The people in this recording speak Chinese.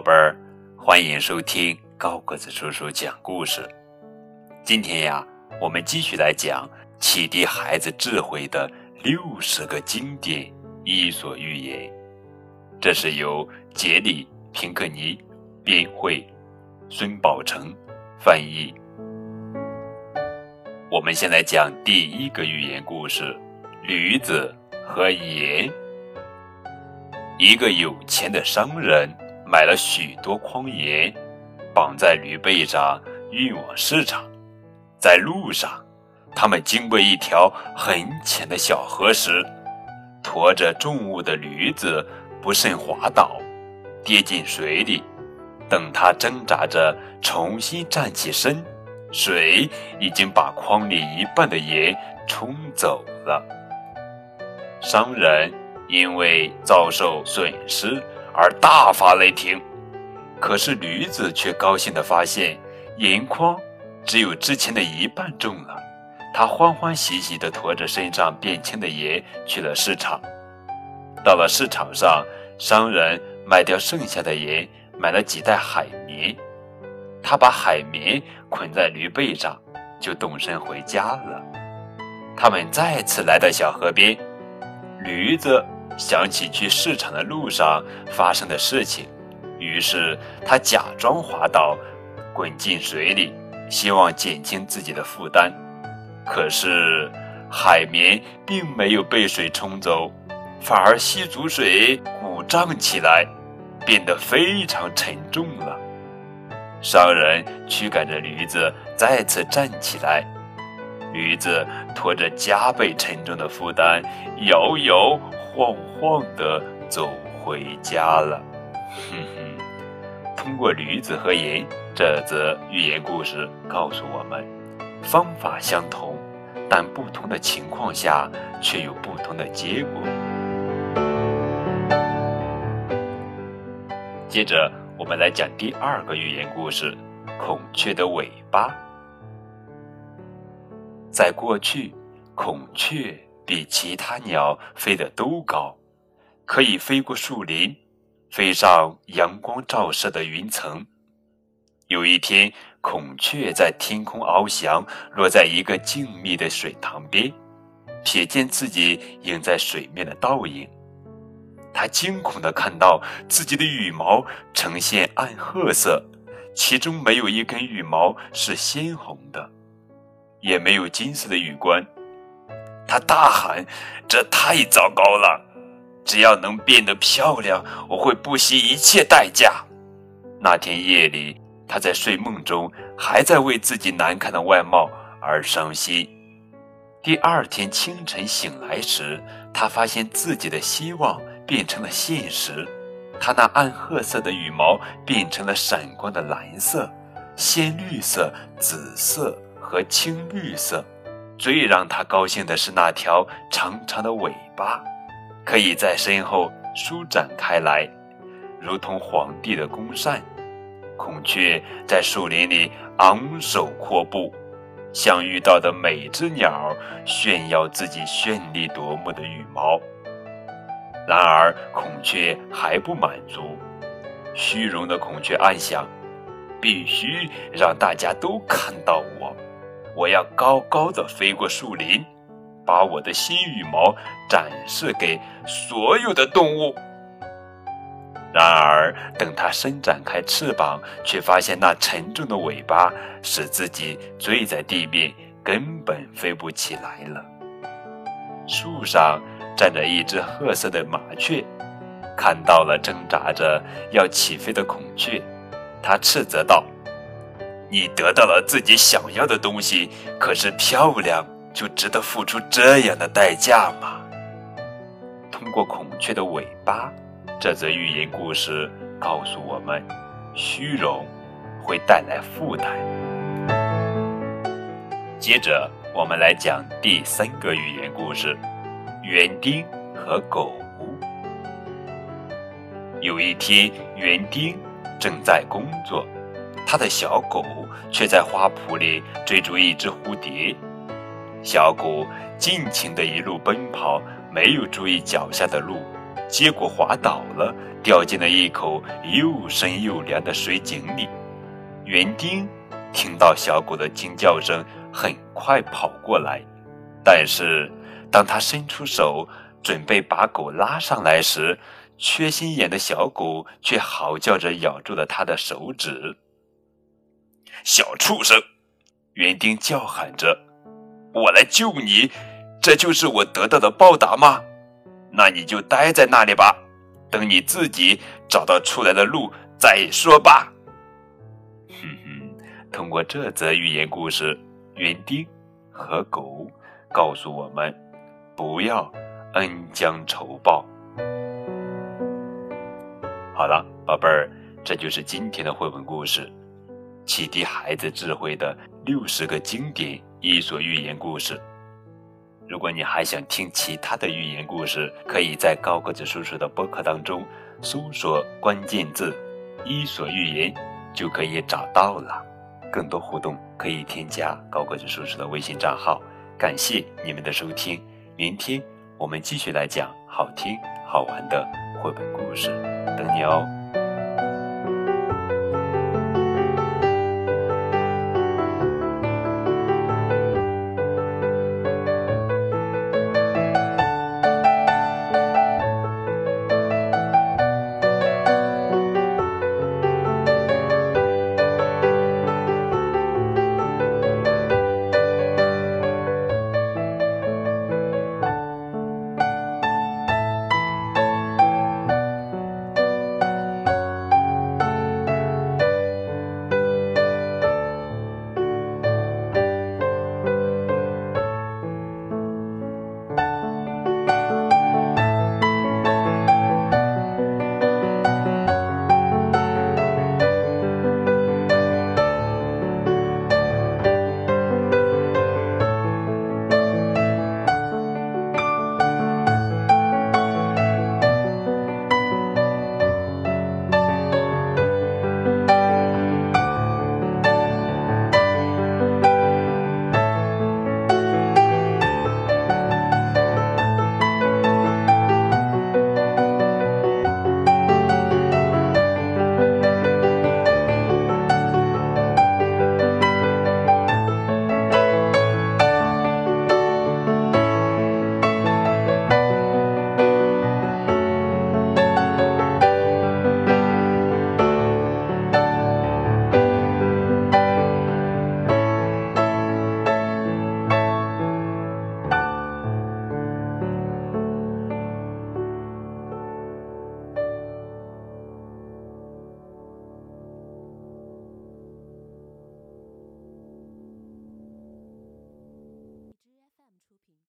宝贝儿，欢迎收听高个子叔叔讲故事。今天呀，我们继续来讲启迪孩子智慧的六十个经典伊索寓言。这是由杰里·平克尼编绘，孙宝成翻译。我们先来讲第一个寓言故事：驴子和盐。一个有钱的商人买了许多筐盐，绑在驴背上运往市场。在路上，他们经过一条很浅的小河时，驮着重物的驴子不慎滑倒，跌进水里。等他挣扎着重新站起身，水已经把筐里一半的盐冲走了。商人。因为遭受损失而大发雷霆，可是驴子却高兴地发现盐筐只有之前的一半重了。他欢欢喜喜地驮着身上变轻的盐去了市场。到了市场上，商人卖掉剩下的盐，买了几袋海绵。他把海绵捆在驴背上，就动身回家了。他们再次来到小河边，驴子。想起去市场的路上发生的事情，于是他假装滑倒，滚进水里，希望减轻自己的负担。可是海绵并没有被水冲走，反而吸足水鼓胀起来，变得非常沉重了。商人驱赶着驴子再次站起来，驴子拖着加倍沉重的负担，摇摇。晃晃地走回家了。哼哼，通过驴子和盐这则寓言故事告诉我们，方法相同，但不同的情况下却有不同的结果。接着，我们来讲第二个寓言故事：孔雀的尾巴。在过去，孔雀。比其他鸟飞得都高，可以飞过树林，飞上阳光照射的云层。有一天，孔雀在天空翱翔，落在一个静谧的水塘边，瞥见自己映在水面的倒影，它惊恐地看到自己的羽毛呈现暗褐色，其中没有一根羽毛是鲜红的，也没有金色的羽冠。他大喊：“这太糟糕了！只要能变得漂亮，我会不惜一切代价。”那天夜里，他在睡梦中还在为自己难看的外貌而伤心。第二天清晨醒来时，他发现自己的希望变成了现实。他那暗褐色的羽毛变成了闪光的蓝色、鲜绿色、紫色和青绿色。最让他高兴的是那条长长的尾巴，可以在身后舒展开来，如同皇帝的弓扇。孔雀在树林里昂首阔步，向遇到的每只鸟炫耀自己绚丽夺目的羽毛。然而，孔雀还不满足，虚荣的孔雀暗想：必须让大家都看到我。我要高高的飞过树林，把我的新羽毛展示给所有的动物。然而，等它伸展开翅膀，却发现那沉重的尾巴使自己坠在地面，根本飞不起来了。树上站着一只褐色的麻雀，看到了挣扎着要起飞的孔雀，它斥责道。你得到了自己想要的东西，可是漂亮就值得付出这样的代价吗？通过孔雀的尾巴，这则寓言故事告诉我们：虚荣会带来负担。接着，我们来讲第三个寓言故事：园丁和狗。有一天，园丁正在工作。他的小狗却在花圃里追逐一只蝴蝶，小狗尽情地一路奔跑，没有注意脚下的路，结果滑倒了，掉进了一口又深又凉的水井里。园丁听到小狗的惊叫声，很快跑过来，但是当他伸出手准备把狗拉上来时，缺心眼的小狗却嚎叫着咬住了他的手指。小畜生！园丁叫喊着：“我来救你，这就是我得到的报答吗？那你就待在那里吧，等你自己找到出来的路再说吧。”哼哼，通过这则寓言故事，园丁和狗告诉我们：不要恩将仇报。好了，宝贝儿，这就是今天的绘本故事。启迪孩子智慧的六十个经典伊索寓言故事。如果你还想听其他的寓言故事，可以在高个子叔叔的博客当中搜索关键字“伊索寓言”，就可以找到了。更多互动可以添加高个子叔叔的微信账号。感谢你们的收听，明天我们继续来讲好听好玩的绘本故事，等你哦。